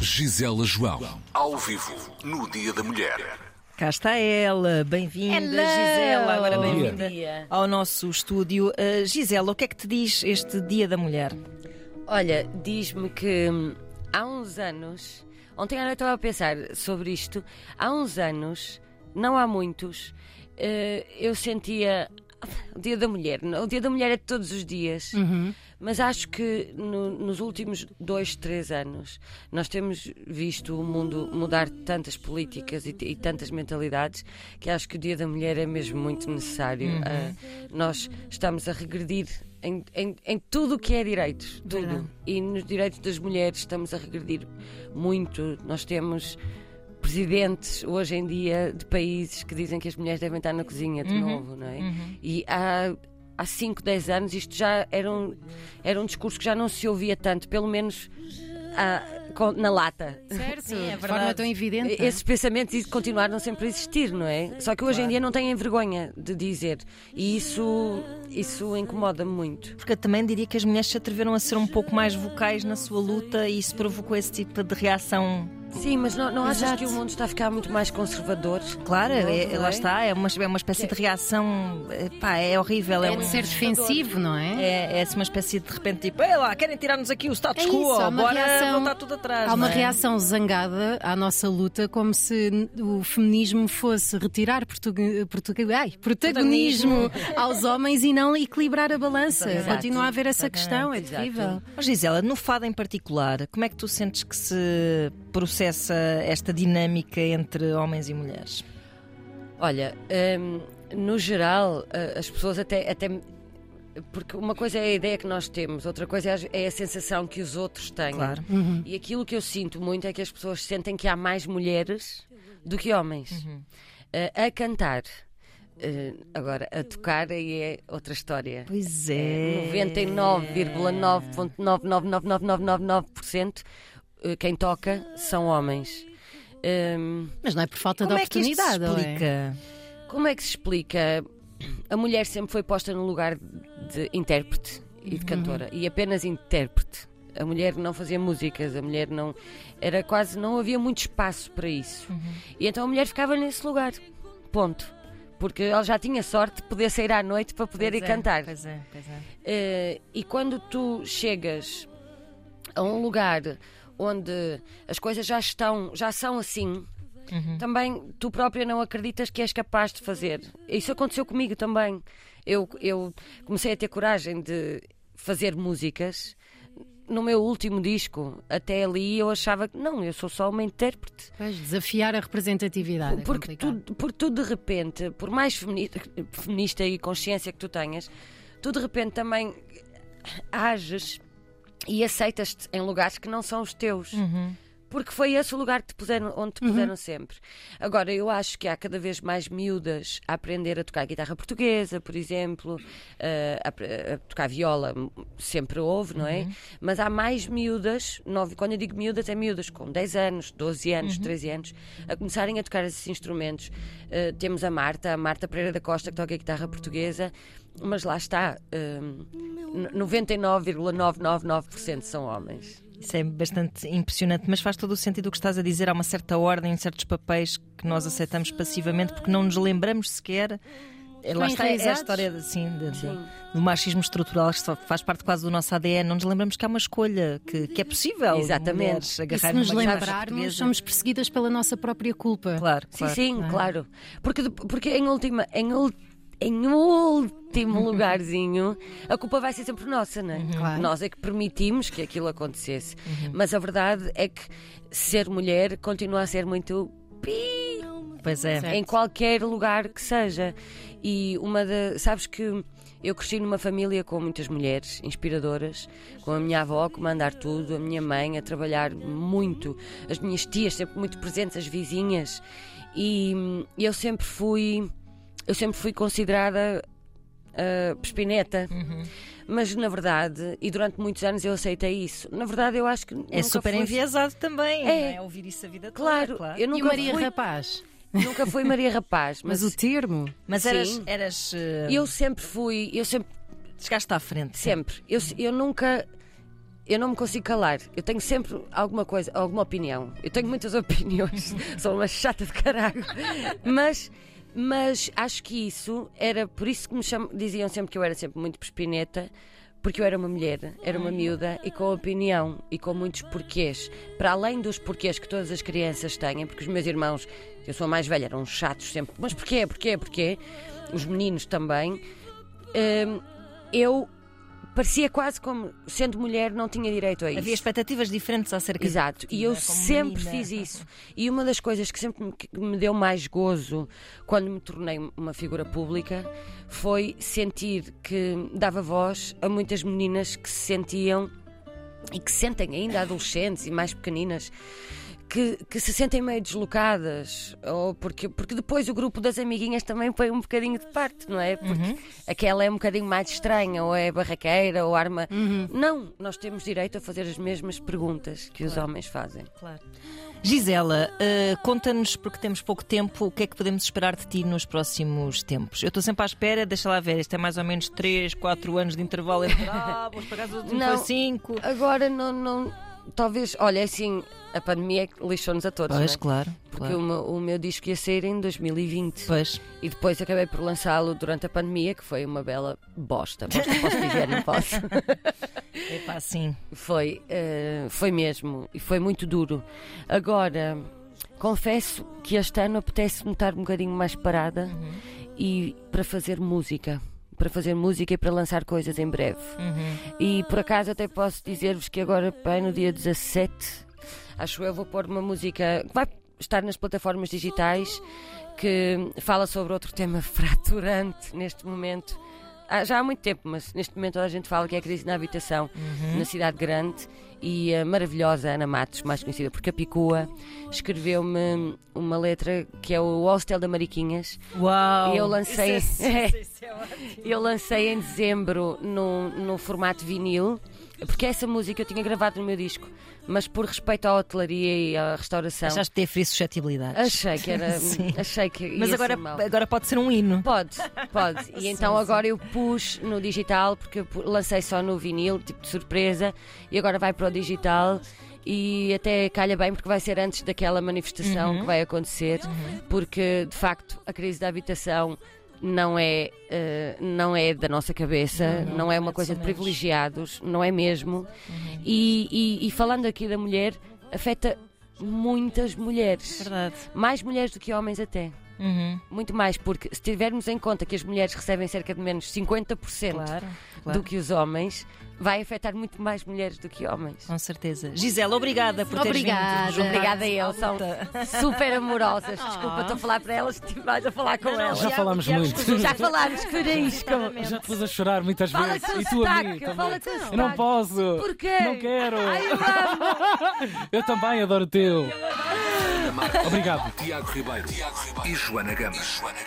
Gisela João, ao vivo, no Dia da Mulher. Cá está ela, bem-vinda, Hello. Gisela, agora Bom bem-vinda ao nosso estúdio. Uh, Gisela, o que é que te diz este Dia da Mulher? Olha, diz-me que hum, há uns anos, ontem à noite estava a pensar sobre isto, há uns anos, não há muitos, eh, eu sentia o Dia da Mulher. O Dia da Mulher é todos os dias, mas acho que no- nos últimos dois, três anos nós temos visto o mundo mudar tantas políticas e, e tantas mentalidades que acho que o Dia da Mulher é mesmo muito necessário. Ah, nós estamos a regredir em, em, em tudo o que é direitos, tudo. Verdade. E nos direitos das mulheres estamos a regredir muito. Nós temos presidentes hoje em dia de países que dizem que as mulheres devem estar na cozinha de novo, não é? E há, há 5, 10 anos isto já era um, era um discurso que já não se ouvia tanto, pelo menos ah, com- na lata. Certo, Sim, é de forma verdade. tão evidente. Esses pensamentos continuaram sempre a existir, não é? Só que hoje em dia não têm vergonha de dizer. E isso, isso incomoda-me muito. Porque eu também diria que as mulheres se atreveram a ser um pouco mais vocais na sua luta e isso provocou esse tipo de reação. Sim, mas não, não achas Exato. que o mundo está a ficar muito mais conservador? Claro, é, Não lá é? está, é uma, é uma espécie de reação. é, Pá, é horrível. É, É um- ser defensivo, não é? é, é assim uma espécie de, de repente tipo, ei lá, querem tirar-nos aqui o status É quo, isso, há uma bora reação- voltar tudo atrás. Há uma não é? reação zangada à nossa luta, como se o feminismo fosse retirar portugue- portugue- ai, protagonismo aos homens e não equilibrar a balança. Exato. Continua a haver essa Exatamente. questão, é Exato. terrível. Oh, Gisela, no fado em particular, como é que tu sentes que se processa esta dinâmica entre homens e mulheres? Olha, hum, no geral, ah, as pessoas até, até. Porque uma coisa é a ideia que nós temos, outra coisa é a, é a sensação que os outros têm. Claro. E aquilo que eu sinto muito é que as pessoas sentem que há mais mulheres do que homens Ah, a cantar. Ah, agora, a tocar aí é outra história. Pois é. 99,9999999% eh, quem toca são homens. Hum, Mas não é por falta Como de é que oportunidade, é? explica? como é que se explica? A mulher sempre foi posta no lugar de intérprete e de cantora e apenas intérprete. A mulher não fazia músicas, a mulher não. Era quase. não havia muito espaço para isso. E então a mulher ficava nesse lugar. Ponto. Porque ela já tinha sorte de poder sair à noite para poder ir Pois é, cantar. Pois é, pois é. Eh, e quando tu chegas a um lugar onde as coisas já estão, já são assim, também tu própria não acreditas que és capaz de fazer. Isso aconteceu comigo também. Eu, eu comecei a ter coragem de fazer músicas. No meu último disco, até ali eu achava que não, eu sou só uma intérprete. Pois, desafiar a representatividade. é Porque complicado. tu, porque tu de repente, por mais feminista, feminista e consciência que tu tenhas, tu de repente também ages e aceitas-te em lugares que não são os teus. Porque foi esse o lugar que te puseram, onde te puseram sempre. Agora, eu acho que há cada vez mais miúdas a aprender a tocar guitarra portuguesa, por exemplo, eh, a, a tocar viola, sempre houve, não é? Mas há mais miúdas, nove, quando eu digo miúdas, é miúdas com 10 anos, 12 anos, 13 anos, a começarem a tocar esses instrumentos. Eh, temos a Marta, a Marta Pereira da Costa, que toca guitarra portuguesa, mas lá está, eh, 99,999% são homens. Isso é bastante impressionante, mas faz todo o sentido o que estás a dizer. Há uma certa ordem, certos papéis que nós aceitamos passivamente porque não nos lembramos sequer. É, Lá está é a história assim, de- de- do machismo estrutural que só faz parte quase do nosso ADN. Não nos lembramos que há uma escolha, que, que é possível. Exatamente. E se nos lembrarmos, somos perseguidas pela nossa própria culpa. Claro, Sim, claro. sim, claro. Porque, porque em última, em, ul- em último lugarzinho, a culpa vai ser sempre nossa, não é? Claro. Nós é que permitimos que aquilo acontecesse. Mas a verdade é que ser mulher continua a ser muito Pois é. Certo. em qualquer lugar que seja. E uma da. Sabes que eu cresci numa família com muitas mulheres inspiradoras, com a minha avó a comandar tudo, a minha mãe a trabalhar muito, as minhas tias sempre muito presentes, as vizinhas. E eu sempre fui. Eu sempre fui considerada ah, pespineta. Mas na verdade, e durante muitos anos eu aceitei isso. Na verdade, eu acho que. É nunca super fui- enviesado também. É. não é? Ouvir isso a vida toda. Claro, eu E nunca o Maria fui, Rapaz? nunca fui Maria Rapaz, Mas mas, o termo? Mas Sim. eras. eras eh, eu sempre fui, eu sempre Chegaste à frente. Sempre. Eu, eu nunca. eu não me consigo calar. Eu tenho sempre alguma coisa, alguma opinião. Eu tenho muitas opiniões. Sou uma chata de caralho. Mas, mas acho que isso era por isso que me cham... diziam sempre que eu era sempre muito perspineta. Porque eu era uma mulher, era uma miúda e com opinião e com muitos porquês. Para além dos porquês que todas as crianças têm, porque os meus irmãos, eu sou a mais velha, eram chatos sempre. Mas porquê, porquê, porquê? Os meninos também. Hum, eu parecia quase como, sendo mulher, não tinha direito a isso. Havia expectativas diferentes acerca Exato, e eu sempre menina. fiz isso. E uma das coisas que sempre me, que me deu mais gozo quando me tornei uma figura pública foi sentir que dava voz a muitas meninas que se sentiam e que se sentem ainda adolescentes e mais pequeninas. Que, que se sentem meio deslocadas, ou porque, porque depois o grupo das amiguinhas também põe um bocadinho de parte, não é? Porque aquela é um bocadinho mais estranha, ou é barraqueira, ou arma. Não, nós temos direito a fazer as mesmas perguntas que os homens fazem. Claro. Gisela, eh, conta-nos, porque temos pouco tempo, o que é que podemos esperar de ti nos próximos tempos. Eu estou sempre à espera, deixa lá ver, isto é mais ou menos 3, 4 anos de intervalo entre. Ah, vamos para casa do Não. foi 5. Agora não, não. Talvez, olha, é assim, a pandemia lixou-nos a todos. Pois, não é? claro. Porque claro. o, meu, o meu disco ia sair em 2020 Pois. e depois acabei por lançá-lo durante a pandemia, que foi uma bela bosta. Bosta posso dizer, não posso. Epá, sim. Foi, eh, foi mesmo, e foi muito duro. Agora, confesso que este ano apetece-me estar um bocadinho mais parada Uhum. e para fazer música. Para fazer música e para lançar coisas em breve. E por acaso até posso dizer-vos que agora, bem, no dia 17, acho eu, vou pôr uma música que vai estar nas plataformas digitais que fala sobre outro tema fraturante neste momento. Há- já há muito tempo, mas neste momento toda a gente fala que é a crise na habitação na cidade grande e a maravilhosa Ana Matos, mais conhecida por Capicua, escreveu-me uma letra que é o Hostel da Mariquinhas Uau! e eu lancei, Isso é- isso é ótimo. Eu lancei em dezembro no, formato vinil, porque essa música eu tinha gravado no meu disco, mas por respeito à hotelaria e à restauração, Achaste ter frio suscetibilidades. achei que era. Sim. achei que Mas agora, agora pode ser um hino. Pode, pode. E então agora eu pus no digital, porque eu lancei só no vinil, tipo de surpresa, e agora vai para o digital. E até calha bem porque vai ser antes daquela manifestação Uhum. que vai acontecer, porque de facto a crise da habitação não é, eh, não é da nossa cabeça, não, é uma coisa de privilegiados, não é mesmo. E, e- e falando aqui da mulher, afeta muitas mulheres, Verdade. mais mulheres do que homens até. Uhum. Muito mais, porque se tivermos em conta que as mulheres recebem cerca de menos 50% Claro, claro. do que os homens, vai afetar muito mais mulheres do que homens. Com certeza. Gisela, obrigada por teres Obrigada. vindo. Obrigada a eles, são super amorosas. Desculpa, estou a falar para elas, estive mais a falar com elas. Já falámos muito. Já falámos, Federico. Já te pus a chorar muitas Fala vezes. E tu a mim também. Eu não posso. Porquê? Não quero. Ai, eu amo. Eu também adoro o teu. Obrigado. Tiago Ribeiro, Tiago Ribeiro e Joana Gama. Joana Gama.